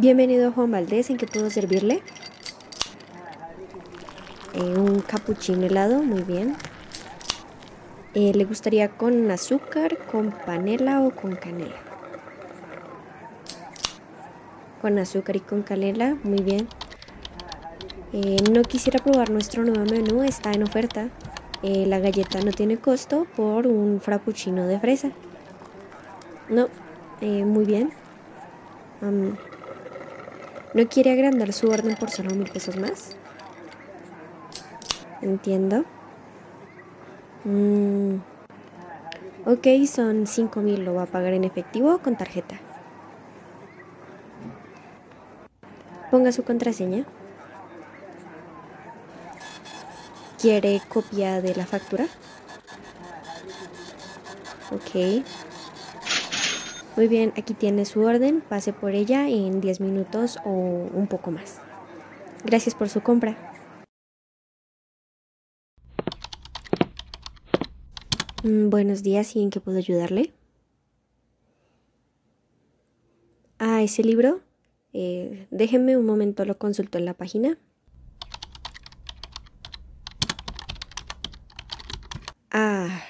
Bienvenido Juan Valdés, ¿en qué puedo servirle? Eh, un capuchino helado, muy bien. Eh, ¿Le gustaría con azúcar, con panela o con canela? Con azúcar y con canela, muy bien. Eh, no quisiera probar nuestro nuevo menú, está en oferta. la galleta no tiene costo por un frappuccino de fresa. No, muy bien. ¿No quiere agrandar su orden por solo mil pesos más? Entiendo. Mm. Ok, son cinco mil. ¿Lo va a pagar en efectivo o con tarjeta? Ponga su contraseña. ¿Quiere copia de la factura? Ok. Muy bien, aquí tiene su orden, pase por ella en 10 minutos o un poco más. Gracias por su compra. Mm, buenos días, ¿y en qué puedo ayudarle? Ah, ese libro. Eh, déjenme un momento, lo consulto en la página. Ah,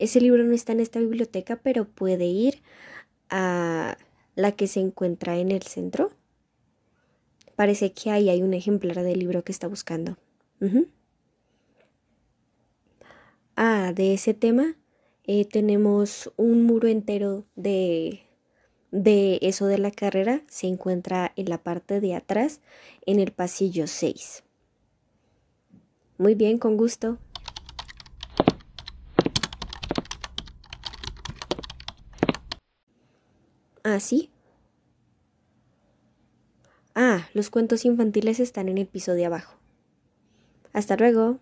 ese libro no está en esta biblioteca, pero puede ir a la que se encuentra en el centro. Parece que ahí hay un ejemplar del libro que está buscando. Ah, de ese tema eh, tenemos un muro entero de, de eso de la carrera. Se encuentra en la parte de atrás, en el pasillo 6. Muy bien, con gusto. Ah, sí. Ah, los cuentos infantiles están en el piso de abajo. Hasta luego.